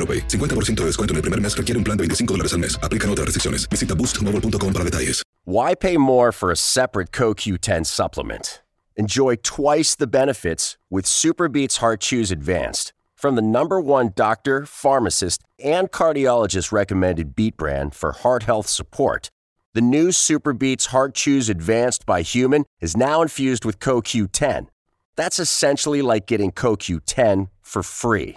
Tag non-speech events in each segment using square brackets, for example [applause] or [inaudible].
AroPay. 50% de descuento en el primer mes requiere un plan de 25 dólares al mes. Aplican otras restricciones. Visita boostmobile.com para detalles. Why pay more for a separate CoQ10 supplement? Enjoy twice the benefits with Superbeats Heart Chews Advanced from the number one doctor, pharmacist, and cardiologist recommended beat brand for heart health support. The new Superbeats Heart Chews Advanced by Human is now infused with CoQ10. That's essentially like getting CoQ10 for free.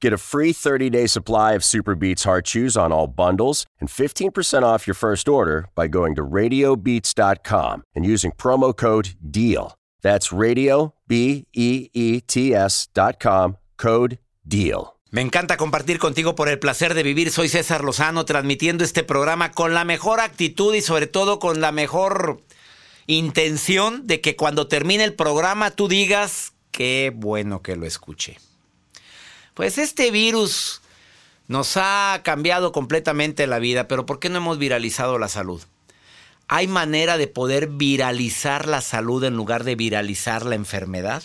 get a free 30 day supply of Superbeats Heart Chews on all bundles and 15% off your first order by going to radiobeats.com and using promo code DEAL. That's radio, B E E T S.com, code DEAL. Me encanta compartir contigo por el placer de vivir. Soy César Lozano, transmitiendo este programa con la mejor actitud y sobre todo con la mejor intención de que cuando termine el programa tú digas, qué bueno que lo escuché. Pues este virus nos ha cambiado completamente la vida, pero ¿por qué no hemos viralizado la salud? ¿Hay manera de poder viralizar la salud en lugar de viralizar la enfermedad?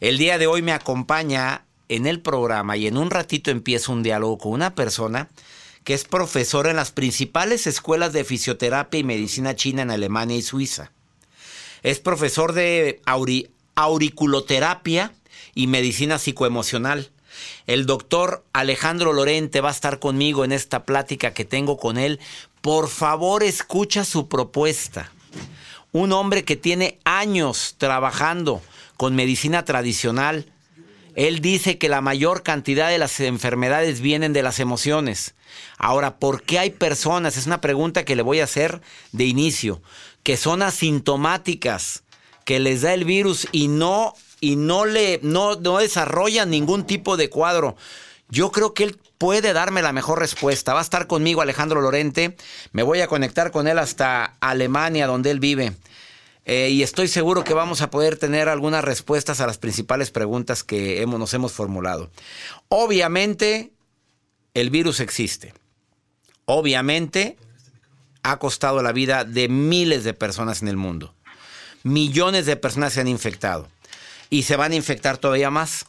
El día de hoy me acompaña en el programa y en un ratito empiezo un diálogo con una persona que es profesora en las principales escuelas de fisioterapia y medicina china en Alemania y Suiza. Es profesor de auri- auriculoterapia y medicina psicoemocional. El doctor Alejandro Lorente va a estar conmigo en esta plática que tengo con él. Por favor, escucha su propuesta. Un hombre que tiene años trabajando con medicina tradicional. Él dice que la mayor cantidad de las enfermedades vienen de las emociones. Ahora, ¿por qué hay personas? Es una pregunta que le voy a hacer de inicio, que son asintomáticas, que les da el virus y no y no le no, no desarrollan ningún tipo de cuadro. Yo creo que él puede darme la mejor respuesta. Va a estar conmigo Alejandro Lorente. Me voy a conectar con él hasta Alemania, donde él vive. Eh, y estoy seguro que vamos a poder tener algunas respuestas a las principales preguntas que hemos, nos hemos formulado. Obviamente, el virus existe. Obviamente, ha costado la vida de miles de personas en el mundo. Millones de personas se han infectado. Y se van a infectar todavía más.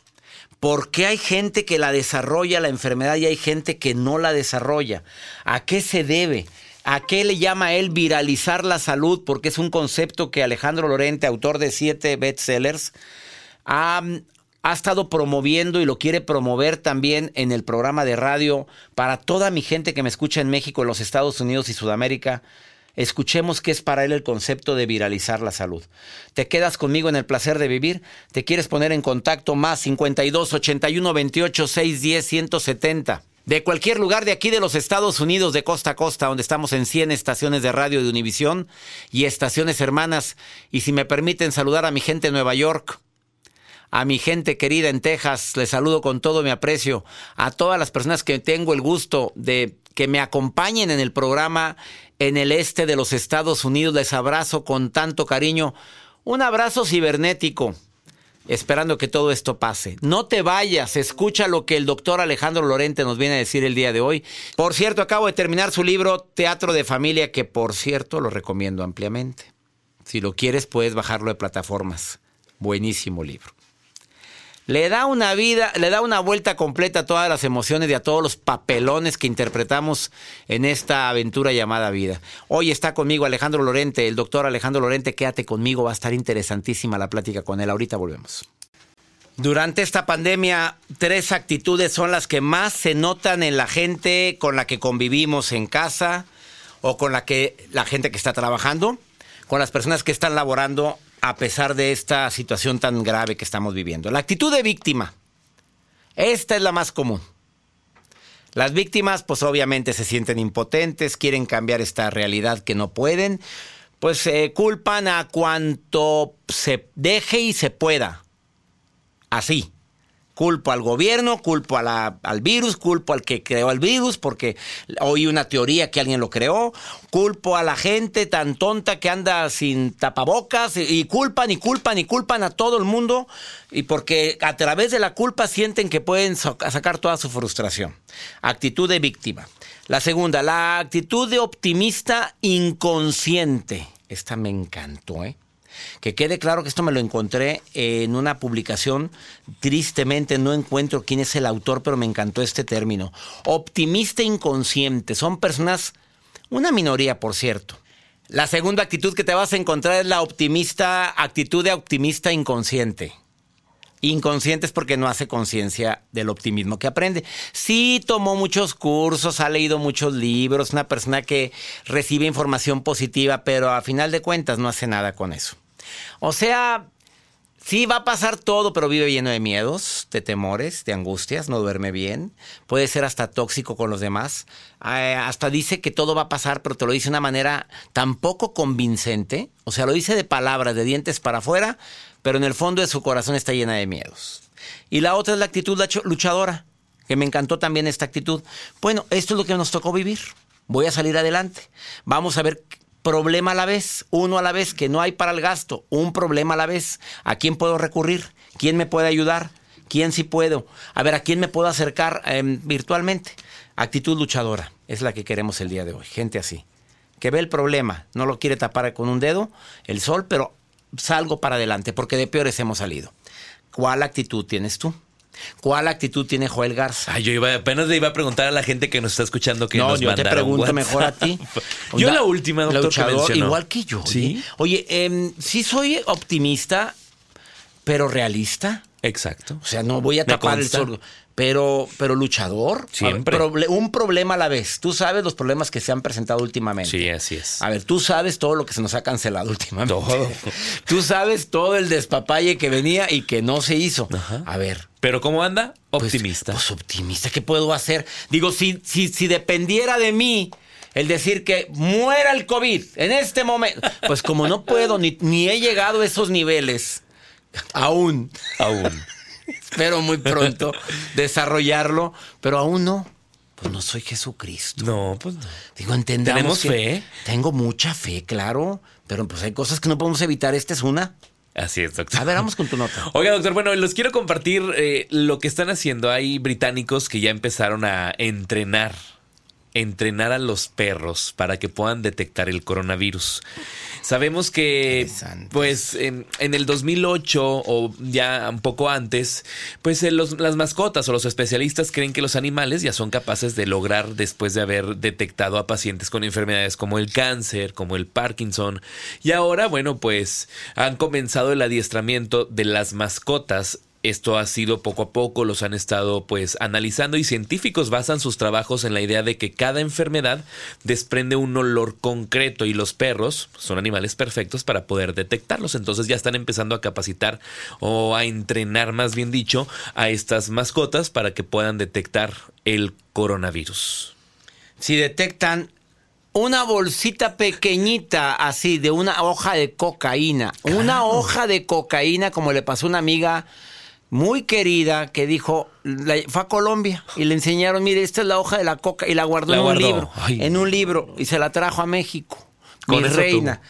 ¿Por qué hay gente que la desarrolla la enfermedad y hay gente que no la desarrolla? ¿A qué se debe? ¿A qué le llama él viralizar la salud? Porque es un concepto que Alejandro Lorente, autor de siete bestsellers, ha, ha estado promoviendo y lo quiere promover también en el programa de radio para toda mi gente que me escucha en México, en los Estados Unidos y Sudamérica. Escuchemos qué es para él el concepto de viralizar la salud. ¿Te quedas conmigo en el placer de vivir? ¿Te quieres poner en contacto más 52 81 28 610 170? De cualquier lugar de aquí de los Estados Unidos, de costa a costa, donde estamos en 100 estaciones de radio de Univisión y estaciones hermanas. Y si me permiten saludar a mi gente en Nueva York, a mi gente querida en Texas, les saludo con todo mi aprecio, a todas las personas que tengo el gusto de que me acompañen en el programa en el este de los Estados Unidos, les abrazo con tanto cariño, un abrazo cibernético esperando que todo esto pase. No te vayas, escucha lo que el doctor Alejandro Lorente nos viene a decir el día de hoy. Por cierto, acabo de terminar su libro Teatro de Familia, que por cierto lo recomiendo ampliamente. Si lo quieres, puedes bajarlo de plataformas. Buenísimo libro. Le da una vida, le da una vuelta completa a todas las emociones y a todos los papelones que interpretamos en esta aventura llamada vida. Hoy está conmigo Alejandro Lorente, el doctor Alejandro Lorente. Quédate conmigo, va a estar interesantísima la plática con él. Ahorita volvemos. Durante esta pandemia, tres actitudes son las que más se notan en la gente con la que convivimos en casa o con la que la gente que está trabajando, con las personas que están laborando a pesar de esta situación tan grave que estamos viviendo. La actitud de víctima. Esta es la más común. Las víctimas, pues obviamente se sienten impotentes, quieren cambiar esta realidad que no pueden, pues se culpan a cuanto se deje y se pueda. Así. Culpo al gobierno, culpo al virus, culpo al que creó el virus porque oí una teoría que alguien lo creó, culpo a la gente tan tonta que anda sin tapabocas y, culpan y culpan y culpan a todo el mundo y porque a través de la culpa sienten que pueden sacar toda su frustración. Actitud de víctima. La segunda, la actitud de optimista inconsciente. Esta me encantó, ¿eh? Que quede claro que esto me lo encontré en una publicación. Tristemente no encuentro quién es el autor, pero me encantó este término. Optimista inconsciente. Son personas, una minoría por cierto. La segunda actitud que te vas a encontrar es la optimista, actitud de optimista inconsciente. Inconsciente es porque no hace conciencia del optimismo que aprende. Sí tomó muchos cursos, ha leído muchos libros, una persona que recibe información positiva, pero a final de cuentas no hace nada con eso. O sea, sí va a pasar todo, pero vive lleno de miedos, de temores, de angustias, no duerme bien, puede ser hasta tóxico con los demás, eh, hasta dice que todo va a pasar, pero te lo dice de una manera tan poco convincente, o sea, lo dice de palabras, de dientes para afuera, pero en el fondo de su corazón está llena de miedos. Y la otra es la actitud luchadora, que me encantó también esta actitud. Bueno, esto es lo que nos tocó vivir. Voy a salir adelante. Vamos a ver problema a la vez, uno a la vez, que no hay para el gasto, un problema a la vez. ¿A quién puedo recurrir? ¿Quién me puede ayudar? ¿Quién sí puedo? A ver, ¿a quién me puedo acercar em, virtualmente? Actitud luchadora es la que queremos el día de hoy. Gente así, que ve el problema, no lo quiere tapar con un dedo, el sol, pero salgo para adelante, porque de peores hemos salido. ¿Cuál actitud tienes tú? ¿Cuál actitud tiene Joel Garza? Ay, yo iba, apenas le iba a preguntar a la gente que nos está escuchando que no, nos yo te pregunto mejor a ti. [laughs] yo la última, doctor, que Igual que yo. ¿Sí? Oye, eh, sí soy optimista, pero realista. Exacto. O sea, no voy a tapar el sordo pero, pero luchador. Siempre. un problema a la vez. Tú sabes los problemas que se han presentado últimamente. Sí, así es. A ver, tú sabes todo lo que se nos ha cancelado [laughs] últimamente. Todo. tú sabes todo el despapalle que venía y que no se hizo. A ver. ¿Pero cómo anda? Pues, Optimista. Pues, optimista, ¿qué puedo hacer? Digo, si, si, si dependiera de mí el decir que muera el COVID en este momento, pues como no puedo, ni, ni he llegado a esos niveles, aún. Aún. [laughs] Espero muy pronto desarrollarlo, pero aún no. Pues no soy Jesucristo. No, pues no. Digo, entendemos. ¿Tenemos fe? Tengo mucha fe, claro. Pero pues hay cosas que no podemos evitar. Esta es una. Así es, doctor. A ver, vamos con tu nota. [laughs] Oiga, doctor, bueno, les quiero compartir eh, lo que están haciendo. Hay británicos que ya empezaron a entrenar entrenar a los perros para que puedan detectar el coronavirus. Sabemos que, pues, en, el 2008 o ya un poco antes, pues eh, las mascotas o los especialistas creen que los animales ya son capaces de lograr, después de haber detectado a pacientes con enfermedades como el cáncer, como el Parkinson, y ahora, bueno, pues han comenzado el adiestramiento de las mascotas esto ha sido poco a poco, los han estado pues analizando y científicos basan sus trabajos en la idea de que cada enfermedad desprende un olor concreto y los perros son animales perfectos para poder detectarlos. Entonces ya están empezando a capacitar o a entrenar más bien dicho a estas mascotas para que puedan detectar el coronavirus. Si detectan una bolsita pequeñita así de una hoja de cocaína, una hoja de cocaína como le pasó a una amiga muy querida que dijo, la- fue a Colombia y le enseñaron, mire, esta es la hoja de la coca y la guardó La en guardó. un libro, Ay. en un libro y se la trajo a México. Con mi reina.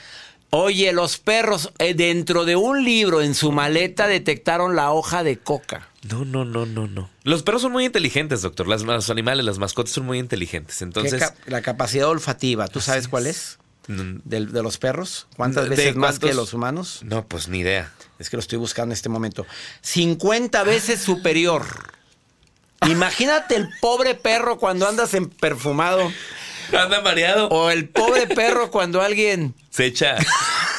Oye, los perros eh, dentro de un libro en su maleta detectaron la hoja de coca. No, no, no, no, no. Los perros son muy inteligentes, doctor. Las, los animales, las mascotas son muy inteligentes. ¿Qué Entonces, cap- la capacidad olfativa, ¿tú sabes cuál es? mm, De, los perros. ¿Cuántas ¿De veces más que los humanos? no, pues ni idea. Es que lo estoy buscando en este momento. 50 veces superior. Imagínate el pobre perro cuando andas en perfumado. Anda mareado. O el pobre perro cuando alguien. Se echa.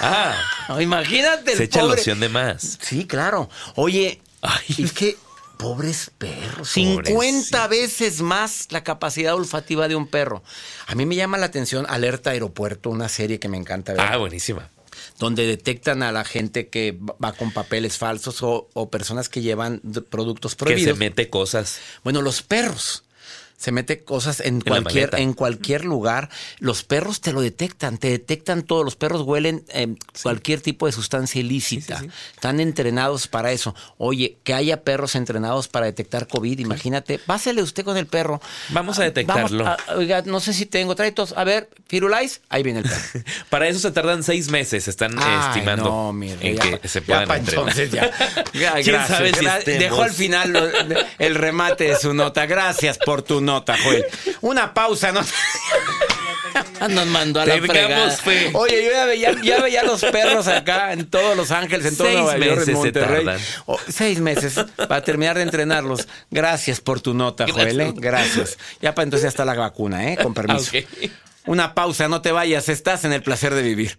Ah, No, imagínate el se echa pobre. loción de más. Sí, claro. Oye, Ay. es que. Pobres perros. 50 Pobrecito. veces más la capacidad olfativa de un perro. A mí me llama la atención Alerta Aeropuerto, una serie que me encanta ver. Ah, buenísima. Donde detectan a la gente que va con papeles falsos o, o personas que llevan productos Que se prohibidos. mete cosas. Bueno, los perros. Se mete cosas en cualquier, en cualquier lugar. Los perros te lo detectan, te detectan todo. Los perros huelen eh, cualquier tipo de sustancia ilícita. Sí, sí, sí. Están entrenados para eso. Oye, que haya perros entrenados para detectar COVID, imagínate. Pásele usted con el perro. Vamos a detectarlo. Vamos a- oiga, no sé si tengo. Trae tos. A ver, Firulais. Ahí viene el perro. [laughs] Para eso se tardan seis meses, están Ay, estimando no, mi rey, en ya que se puedan entrenar. entonces ya. [laughs] Ya, ¿Quién gracias, sabe si? Dejó al final lo- el remate de su nota. Gracias por tu [laughs] nota, Joel. Una pausa, ¿no? [laughs] Nos mandó a la fregada. Oye, yo ya veía, ya veía los perros acá en todos Los Ángeles, en todo Seis Nueva York, en Monterrey. Oh, seis meses para terminar de entrenarlos. Gracias por tu nota, Joel. ¿eh? Gracias. Ya para entonces ya está la vacuna, ¿eh? Con permiso. Una pausa, no te vayas. Estás en el placer de vivir.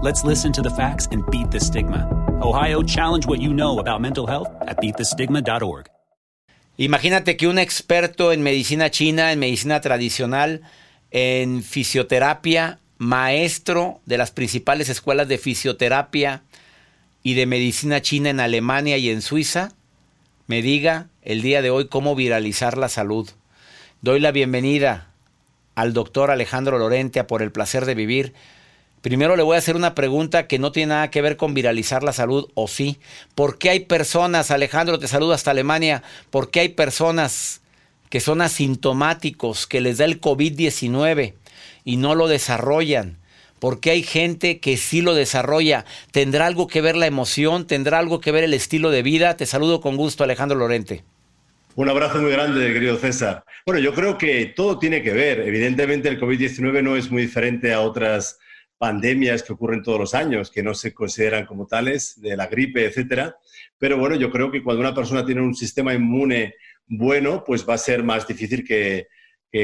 Let's listen to the facts and beat the stigma. Ohio, challenge what you know about mental health at beatthestigma.org. Imagínate que un experto en medicina china, en medicina tradicional, en fisioterapia, maestro de las principales escuelas de fisioterapia y de medicina china en Alemania y en Suiza, me diga el día de hoy cómo viralizar la salud. Doy la bienvenida al doctor Alejandro Lorente a por el placer de vivir. Primero le voy a hacer una pregunta que no tiene nada que ver con viralizar la salud, o sí. ¿Por qué hay personas, Alejandro, te saludo hasta Alemania, por qué hay personas que son asintomáticos, que les da el COVID-19 y no lo desarrollan? ¿Por qué hay gente que sí lo desarrolla? ¿Tendrá algo que ver la emoción? ¿Tendrá algo que ver el estilo de vida? Te saludo con gusto, Alejandro Lorente. Un abrazo muy grande, querido César. Bueno, yo creo que todo tiene que ver. Evidentemente, el COVID-19 no es muy diferente a otras pandemias que ocurren todos los años, que no se consideran como tales, de la gripe, etcétera. Pero bueno, yo creo que cuando una persona tiene un sistema inmune bueno, pues va a ser más difícil que,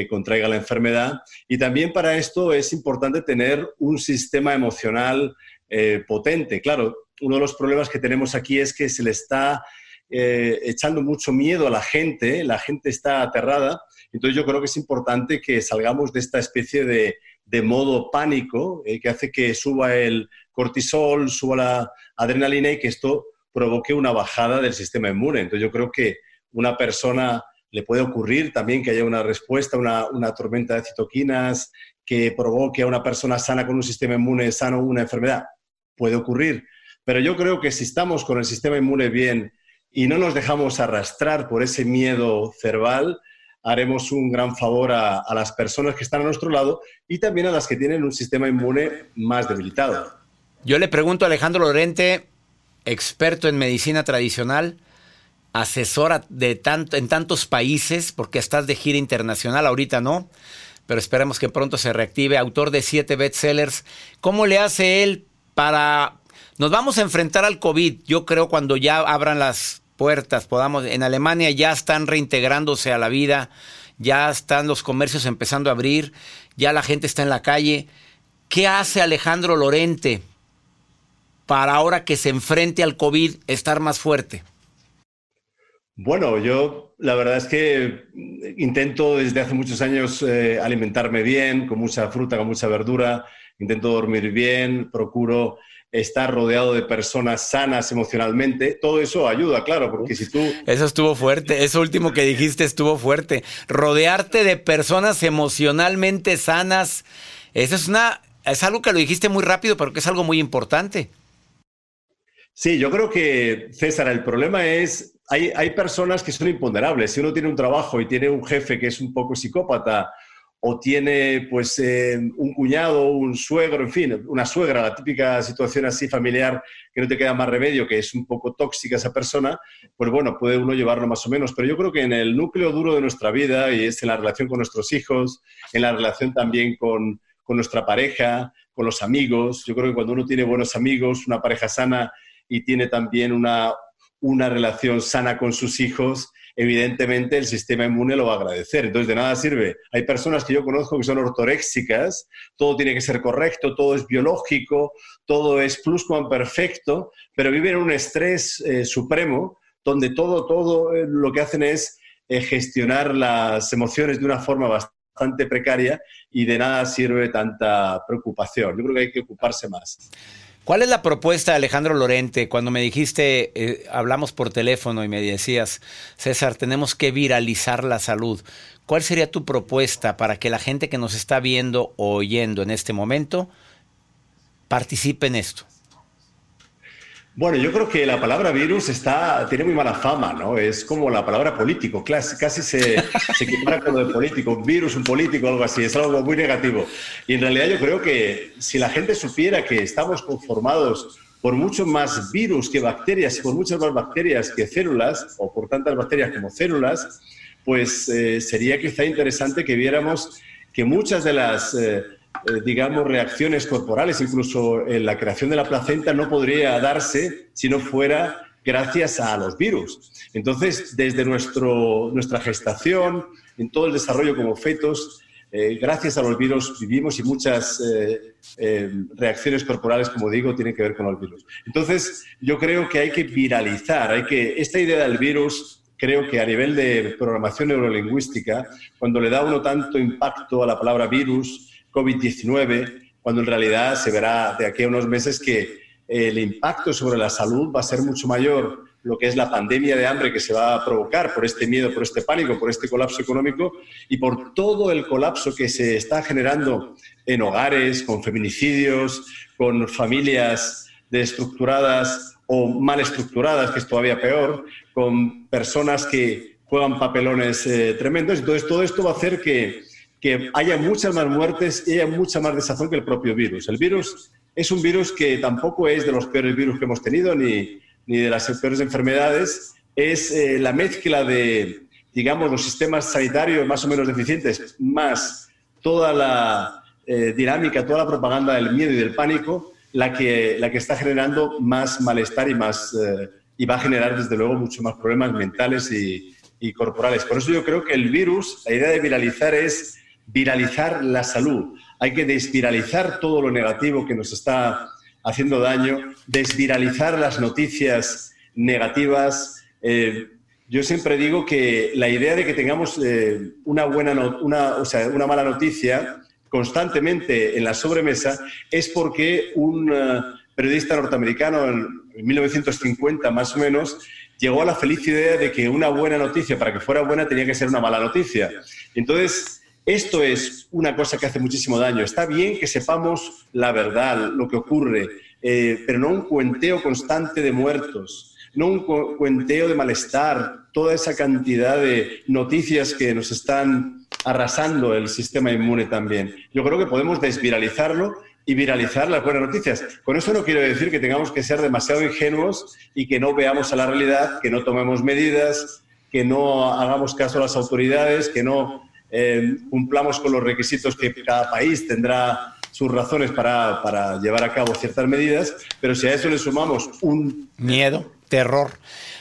contraiga la enfermedad. Y también para esto es importante tener un sistema emocional eh, potente. Claro, uno de los problemas que tenemos aquí es que se le está eh, echando mucho miedo a la gente, la gente está aterrada. Entonces yo creo que es importante que salgamos de esta especie de, modo pánico eh, que hace que suba el cortisol, suba la adrenalina y que esto provoque una bajada del sistema inmune. Entonces yo creo que una persona le puede ocurrir también que haya una respuesta, una, una tormenta de citoquinas que provoque a una persona sana con un sistema inmune sano una enfermedad. Puede ocurrir. Pero yo creo que si estamos con el sistema inmune bien y no nos dejamos arrastrar por ese miedo cerval, haremos un gran favor a, las personas que están a nuestro lado y también a las que tienen un sistema inmune más debilitado. Yo le pregunto a Alejandro Lorente, experto en medicina tradicional, asesora de en tantos países, porque estás de gira internacional, ahorita no, pero esperemos que pronto se reactive, autor de siete bestsellers. ¿Cómo le hace él para... Nos vamos a enfrentar al COVID, yo creo, cuando ya abran las puertas, podamos, en Alemania ya están reintegrándose a la vida, ya están los comercios empezando a abrir, ya la gente está en la calle. ¿Qué hace Alejandro Lorente para ahora que se enfrente al COVID estar más fuerte? Bueno, yo la verdad es que intento desde hace muchos años eh, alimentarme bien, con mucha fruta, con mucha verdura, intento dormir bien, procuro estar rodeado de personas sanas emocionalmente, todo eso ayuda, claro, porque si tú... Eso estuvo fuerte, eso último que dijiste estuvo fuerte. Rodearte de personas emocionalmente sanas, eso es una... Es algo que lo dijiste muy rápido, pero que es algo muy importante. Sí, yo creo que, César, el problema es, hay, hay personas que son imponderables. Si uno tiene un trabajo y tiene un jefe que es un poco psicópata, o tiene pues eh, un cuñado, un suegro, en fin, una suegra, la típica situación así familiar que no te queda más remedio, que es un poco tóxica esa persona, pues bueno, puede uno llevarlo más o menos. Pero yo creo que en el núcleo duro de nuestra vida, y es en la relación con nuestros hijos, en la relación también con, con nuestra pareja, con los amigos, yo creo que cuando uno tiene buenos amigos, una pareja sana y tiene también una, una relación sana con sus hijos, evidentemente el sistema inmune lo va a agradecer. Entonces, de nada sirve. Hay personas que yo conozco que son ortoréxicas, todo tiene que ser correcto, todo es biológico, todo es perfecto, pero viven en un estrés eh, supremo donde todo, todo eh, lo que hacen es eh, gestionar las emociones de una forma bastante precaria y de nada sirve tanta preocupación. Yo creo que hay que ocuparse más. ¿Cuál es la propuesta de Alejandro Lorente? Cuando me dijiste, eh, hablamos por teléfono y me decías, César, tenemos que viralizar la salud. ¿Cuál sería tu propuesta para que la gente que nos está viendo o oyendo en este momento participe en esto? Bueno, yo creo que la palabra virus está, tiene muy mala fama, ¿no? Es como la palabra político, casi, se, se equipara con lo de político, virus, un político, algo así, es algo muy negativo. Y en realidad yo creo que si la gente supiera que estamos conformados por mucho más virus que bacterias, por muchas más bacterias que células, o por tantas bacterias como células, pues eh, sería quizá interesante que viéramos que muchas de las... Eh, eh, digamos, reacciones corporales, incluso en la creación de la placenta no podría darse si no fuera gracias a los virus. Entonces, desde nuestro, nuestra gestación, en todo el desarrollo como fetos, eh, gracias a los virus vivimos y muchas eh, reacciones corporales, como digo, tienen que ver con los virus. Entonces, yo creo que hay que viralizar, hay que, esta idea del virus creo que a nivel de programación neurolingüística, cuando le da uno tanto impacto a la palabra virus, COVID-19, cuando en realidad se verá de aquí a unos meses que el impacto sobre la salud va a ser mucho mayor lo que es la pandemia de hambre que se va a provocar por este miedo, por este pánico, por este colapso económico y por todo el colapso que se está generando en hogares, con feminicidios, con familias desestructuradas o mal estructuradas, que es todavía peor, con personas que juegan papelones eh, tremendos. Entonces, todo esto va a hacer que que haya muchas más muertes y haya mucha más desazón que el propio virus. El virus es un virus que tampoco es de los peores virus que hemos tenido ni, ni de las peores enfermedades, es eh, la mezcla de, digamos, los sistemas sanitarios más o menos deficientes, más toda la eh, dinámica, toda la propaganda del miedo y del pánico, la que, la que está generando más malestar y, más, eh, y va a generar, desde luego, mucho más problemas mentales y, y corporales. Por eso yo creo que el virus, la idea de viralizar es viralizar la salud. Hay que desviralizar todo lo negativo que nos está haciendo daño, desviralizar las noticias negativas. Eh, yo siempre digo que la idea de que tengamos eh, una, buena una, o sea, una mala noticia constantemente en la sobremesa es porque un eh, periodista norteamericano en 1950 más o menos llegó a la feliz idea de que una buena noticia para que fuera buena tenía que ser una mala noticia. Entonces, esto es una cosa que hace muchísimo daño. Está bien que sepamos la verdad, lo que ocurre, eh, pero no un cuenteo constante de muertos, no un cuenteo de malestar, toda esa cantidad de noticias que nos están arrasando el sistema inmune también. Yo creo que podemos desviralizarlo y viralizar las buenas noticias. Con eso no quiero decir que tengamos que ser demasiado ingenuos y que no veamos a la realidad, que no tomemos medidas, que no hagamos caso a las autoridades, que no eh, cumplamos con los requisitos que cada país tendrá sus razones para, para llevar a cabo ciertas medidas, pero si a eso le sumamos un... Miedo, terror.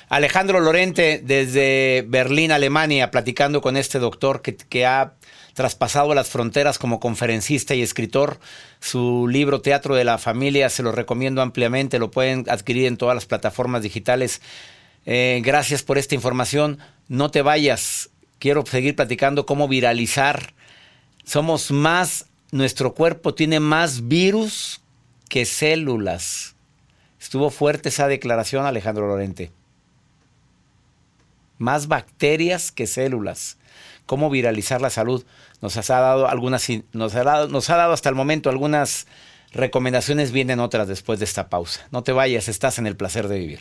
Alejandro Lorente, desde Berlín, Alemania, platicando con este doctor que, que ha traspasado las fronteras como conferencista y escritor. Su libro Teatro de la Familia se lo recomiendo ampliamente, lo pueden adquirir en todas las plataformas digitales. Eh, gracias por esta información. No te vayas. Quiero seguir platicando cómo viralizar. Somos más, nuestro cuerpo tiene más virus que células. Estuvo fuerte esa declaración, Alejandro Lorente. Más bacterias que células cómo viralizar la salud. Nos ha dado algunas, nos ha dado, nos ha dado hasta el momento algunas recomendaciones, vienen otras después de esta pausa. No te vayas, estás en el placer de vivir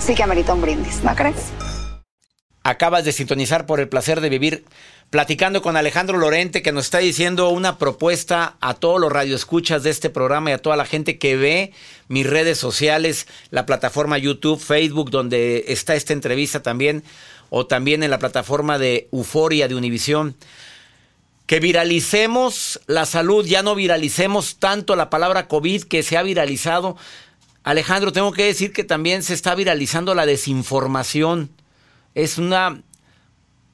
sí que amerita un brindis, ¿no crees? Acabas de sintonizar por el placer de vivir platicando con Alejandro Lorente que nos está diciendo una propuesta a todos los radioescuchas de este programa y a toda la gente que ve mis redes sociales, la plataforma YouTube, Facebook, donde está esta entrevista también, o también en la plataforma de Euforia de Univisión. Que viralicemos la salud, ya no viralicemos tanto la palabra COVID que se ha viralizado Alejandro, tengo que decir que también se está viralizando la desinformación. Es una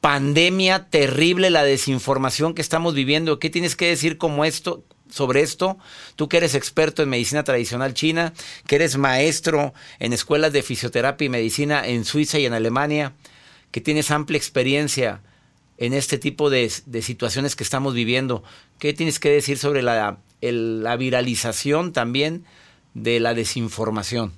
pandemia terrible la desinformación que estamos viviendo. ¿Qué tienes que decir como esto, sobre esto? Tú que eres experto en medicina tradicional china, que eres maestro en escuelas de fisioterapia y medicina en Suiza y en Alemania, que tienes amplia experiencia en este tipo de, situaciones que estamos viviendo. ¿Qué tienes que decir sobre la, la viralización también? De la desinformación?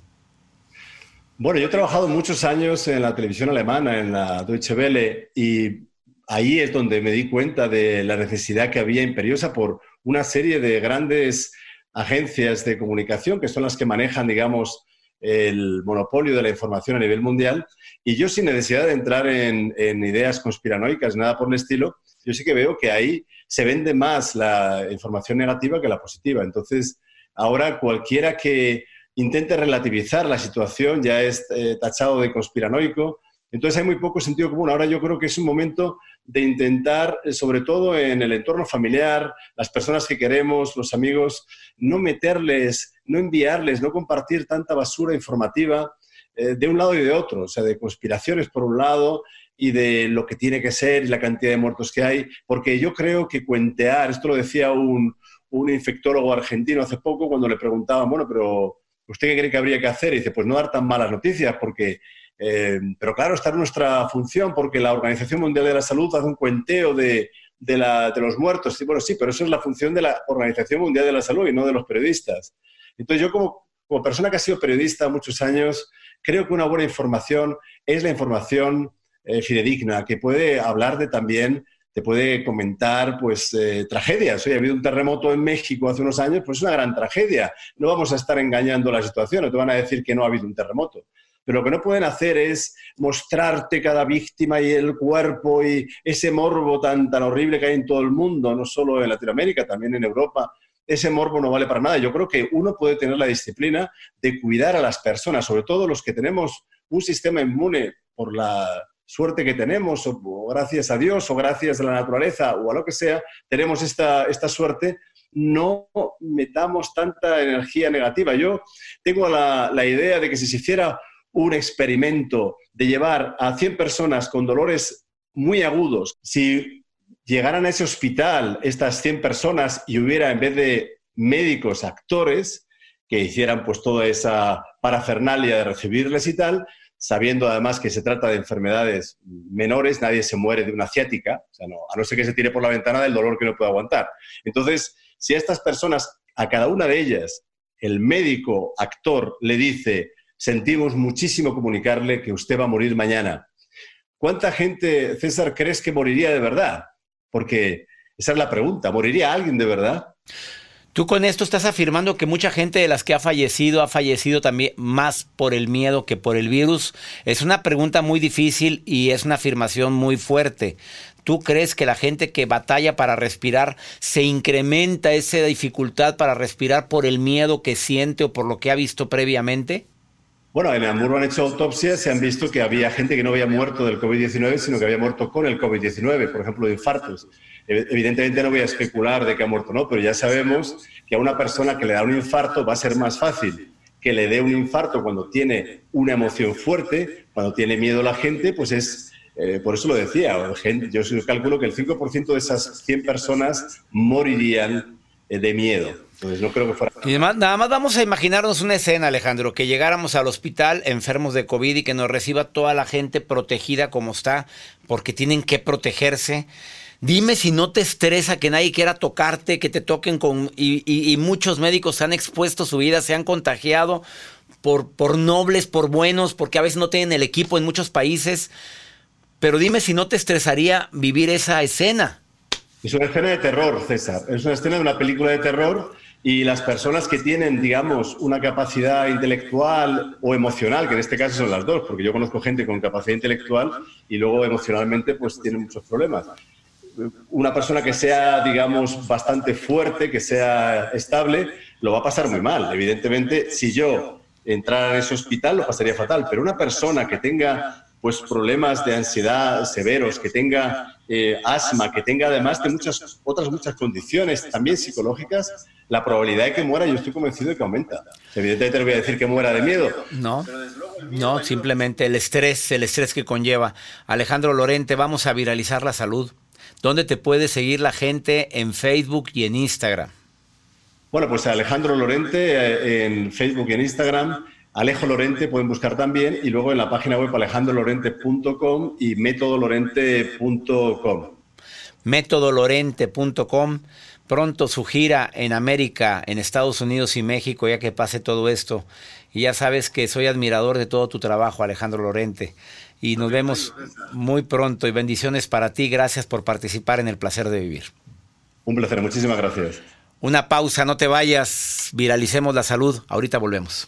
Bueno, yo he trabajado muchos años en la televisión alemana, en la Deutsche Welle, y ahí es donde me di cuenta de la necesidad que había imperiosa por una serie de grandes agencias de comunicación que son las que manejan, digamos, el monopolio de la información a nivel mundial. Y yo sin necesidad de entrar en, ideas conspiranoicas, nada por el estilo, yo sí que veo que ahí se vende más la información negativa que la positiva. Entonces, ahora cualquiera que intente relativizar la situación ya es eh, tachado de conspiranoico. Entonces hay muy poco sentido común. Ahora yo creo que es un momento de intentar, eh, sobre todo en el entorno familiar, las personas que queremos, los amigos, no meterles, no enviarles, no compartir tanta basura informativa eh, de un lado y de otro, o sea, de conspiraciones por un lado y de lo que tiene que ser y la cantidad de muertos que hay, porque yo creo que cuentear, esto lo decía un, un infectólogo argentino hace poco cuando le preguntaban, bueno, pero ¿usted qué cree que habría que hacer? Y dice, pues no dar tan malas noticias, porque eh, pero claro, está en nuestra función porque la Organización Mundial de la Salud hace un cuenteo de, los muertos. Sí, bueno, sí, pero eso es la función de la Organización Mundial de la Salud y no de los periodistas. Entonces yo como, como persona que ha sido periodista muchos años, creo que una buena información es la información eh, fidedigna, que puede hablar de también te puede comentar pues eh, tragedias. Ha habido un terremoto en México hace unos años, pues es una gran tragedia. No vamos a estar engañando la situación, no te van a decir que no ha habido un terremoto pero lo que no pueden hacer es mostrarte cada víctima y el cuerpo y ese morbo tan, tan horrible que hay en todo el mundo, no solo en Latinoamérica, también en Europa. Ese morbo no vale para nada. Yo creo que uno puede tener la disciplina de cuidar a las personas, sobre todo los que tenemos un sistema inmune por la suerte que tenemos, o, gracias a Dios, o gracias a la naturaleza, o a lo que sea, tenemos esta, esta suerte, no metamos tanta energía negativa. Yo tengo la, la idea de que si se hiciera un experimento de llevar a 100 personas con dolores muy agudos, si llegaran a ese hospital estas 100 personas y hubiera en vez de médicos actores que hicieran pues toda esa parafernalia de recibirles y tal, sabiendo además que se trata de enfermedades menores, nadie se muere de una ciática, a no ser que se tire por la ventana del dolor que no puede aguantar. Entonces, si a estas personas, a cada una de ellas, el médico actor le dice, sentimos muchísimo comunicarle que usted va a morir mañana. ¿Cuánta gente, César, crees que moriría de verdad? Porque esa es la pregunta, ¿moriría alguien de verdad? Tú con esto estás afirmando que mucha gente de las que ha fallecido ha fallecido también más por el miedo que por el virus. Es una pregunta muy difícil y es una afirmación muy fuerte. ¿Tú crees que la gente que batalla para respirar se incrementa esa dificultad para respirar por el miedo que siente o por lo que ha visto previamente? Bueno, en Hamburgo han hecho autopsias y han visto que había gente que no había muerto del COVID-19, sino que había muerto con el COVID-19, por ejemplo, de infartos. Evidentemente no voy a especular de que ha muerto, ¿no? Pero ya sabemos que a una persona que le da un infarto va a ser más fácil que le dé un infarto cuando tiene una emoción fuerte, cuando tiene miedo la gente, pues es, eh, por eso lo decía, yo calculo que el 5% de esas 100 personas morirían eh, de miedo. Entonces no creo que fuera. Y nada más vamos a imaginarnos una escena, Alejandro, que llegáramos al hospital enfermos de COVID y que nos reciba toda la gente protegida como está, porque tienen que protegerse. Dime si no te estresa que nadie quiera tocarte, que te toquen con... Y, muchos médicos se han expuesto su vida, se han contagiado por, por nobles, por buenos, porque a veces no tienen el equipo en muchos países. Pero dime si no te estresaría vivir esa escena. Es una escena de terror, César. Es una escena de una película de terror y las personas que tienen, digamos, una capacidad intelectual o emocional, que en este caso son las dos, porque yo conozco gente con capacidad intelectual y luego emocionalmente pues tiene muchos problemas. Una persona que sea, digamos, bastante fuerte, que sea estable, lo va a pasar muy mal. Evidentemente, si yo entrara en ese hospital, lo pasaría fatal, pero una persona que tenga pues problemas de ansiedad severos, que tenga eh, asma, que tenga además de muchas otras muchas condiciones también psicológicas, la probabilidad de que muera yo estoy convencido de que aumenta. Evidentemente no voy a decir que muera de miedo. No, no, simplemente el estrés, el estrés que conlleva. Alejandro Lorente, vamos a viralizar la salud. ¿Dónde te puede seguir la gente en Facebook y en Instagram? Bueno, pues Alejandro Lorente eh, en Facebook y en Instagram. Alejo Lorente pueden buscar también y luego en la página web alejandrolorente.com y métodolorente.com. Métodolorente.com pronto su gira en América, en Estados Unidos y México, ya que pase todo esto. Y ya sabes que soy admirador de todo tu trabajo, Alejandro Lorente. Y nos vemos muy pronto y bendiciones para ti. Gracias por participar en el placer de vivir. Un placer, muchísimas gracias. Una pausa, no te vayas, viralicemos la salud. Ahorita volvemos.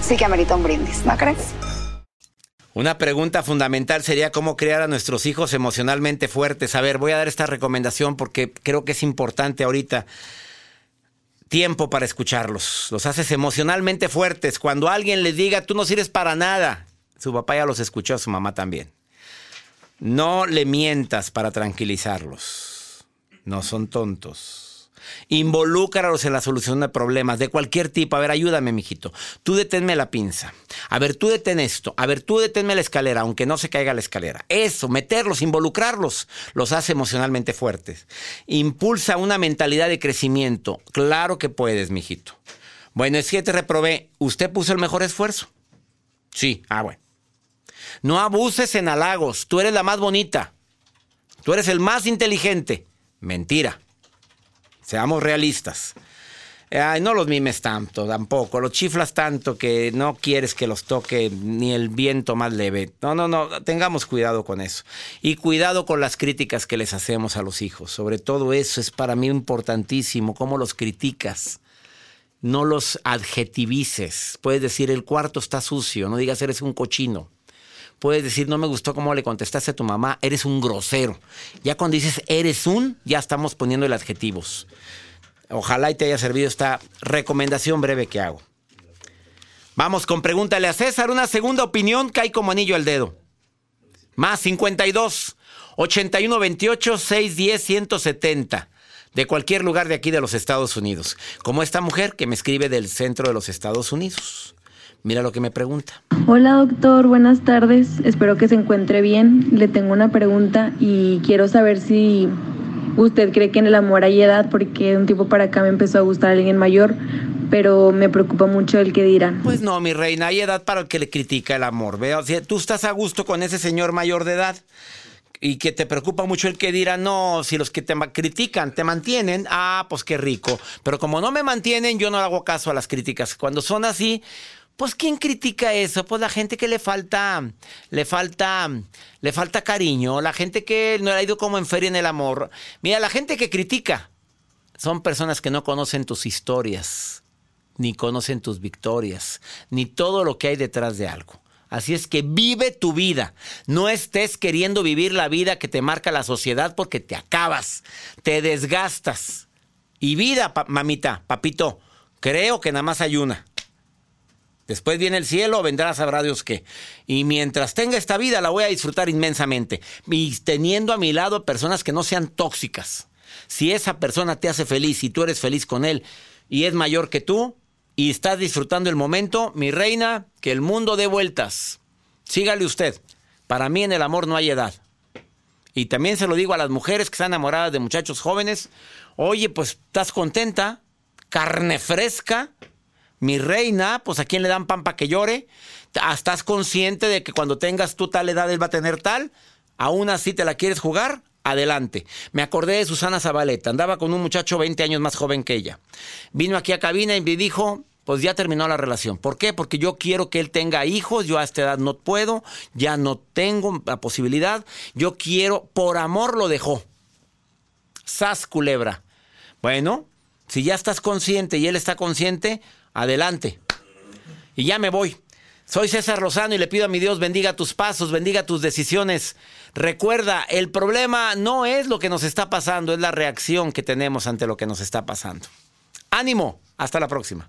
sí que amerita un brindis, ¿no crees? Una pregunta fundamental sería cómo crear a nuestros hijos emocionalmente fuertes. A ver, voy a dar esta recomendación porque creo que es importante ahorita. Tiempo para escucharlos. Los haces emocionalmente fuertes. Cuando alguien les diga, tú no sirves para nada. Su papá ya los escuchó, su mamá también. No le mientas para tranquilizarlos. No son tontos. Involúcralos en la solución de problemas de cualquier tipo. A ver, ayúdame, mijito. Tú deténme la pinza. A ver, tú detén esto. A ver, tú deténme la escalera, aunque no se caiga la escalera. Eso, meterlos, involucrarlos, los hace emocionalmente fuertes. Impulsa una mentalidad de crecimiento. Claro que puedes, mijito. Bueno, es que te reprobé. ¿Usted puso el mejor esfuerzo? Sí, ah, bueno. No abuses en halagos. Tú eres la más bonita. Tú eres el más inteligente. Mentira. Seamos realistas. Ay, no los mimes tanto, tampoco. Los chiflas tanto que no quieres que los toque ni el viento más leve. No, no, no. Tengamos cuidado con eso. Y cuidado con las críticas que les hacemos a los hijos. Sobre todo eso es para mí importantísimo. Cómo los criticas. No los adjetivices. Puedes decir, el cuarto está sucio. No digas, eres un cochino. Puedes decir, no me gustó cómo le contestaste a tu mamá, eres un grosero. Ya cuando dices eres un, ya estamos poniendo el adjetivos. Ojalá y te haya servido esta recomendación breve que hago. Vamos con pregúntale a César, una segunda opinión cae como anillo al dedo. Más 52 81 28 610 170 de cualquier lugar de aquí de los Estados Unidos. Como esta mujer que me escribe del centro de los Estados Unidos. Mira lo que me pregunta. Hola doctor, buenas tardes. Espero que se encuentre bien. Le tengo una pregunta y quiero saber si usted cree que en el amor hay edad, porque de un tiempo para acá me empezó a gustar alguien mayor, pero me preocupa mucho el que dirán. Pues no, mi reina, hay edad para el que le critica el amor. Veo, si tú estás a gusto con ese señor mayor de edad y que te preocupa mucho el que dirá, no, si los que te critican te mantienen, ah, pues qué rico. Pero como no me mantienen, yo no hago caso a las críticas. Cuando son así, pues ¿quién critica eso? Pues la gente que le falta, le falta, le falta cariño, la gente que no le ha ido como en feria en el amor. Mira, la gente que critica son personas que no conocen tus historias, ni conocen tus victorias, ni todo lo que hay detrás de algo. Así es que vive tu vida. No estés queriendo vivir la vida que te marca la sociedad porque te acabas, te desgastas. Y vida, mamita, papito, creo que nada más hay una. Después viene el cielo, vendrá sabrá Dios qué. Y mientras tenga esta vida la voy a disfrutar inmensamente. Y teniendo a mi lado personas que no sean tóxicas. Si esa persona te hace feliz y tú eres feliz con él y es mayor que tú y estás disfrutando el momento, mi reina, que el mundo dé vueltas. Sígale usted. Para mí en el amor no hay edad. Y también se lo digo a las mujeres que están enamoradas de muchachos jóvenes. Oye, pues estás contenta, carne fresca, mi reina, pues a quién le dan pan para que llore. Ah, ¿Estás consciente de que cuando tengas tú tal edad él va a tener tal? ¿Aún así te la quieres jugar? Adelante. Me acordé de Susana Zabaleta. Andaba con un muchacho 20 años más joven que ella. Vino aquí a cabina y me dijo, pues ya terminó la relación. ¿Por qué? Porque yo quiero que él tenga hijos. Yo a esta edad no puedo. Ya no tengo la posibilidad. Yo quiero, por amor lo dejó. Sas culebra. Bueno, si ya estás consciente y él está consciente, adelante. Y ya me voy. Soy César Lozano y le pido a mi Dios bendiga tus pasos, bendiga tus decisiones. Recuerda, el problema no es lo que nos está pasando, es la reacción que tenemos ante lo que nos está pasando. Ánimo, hasta la próxima.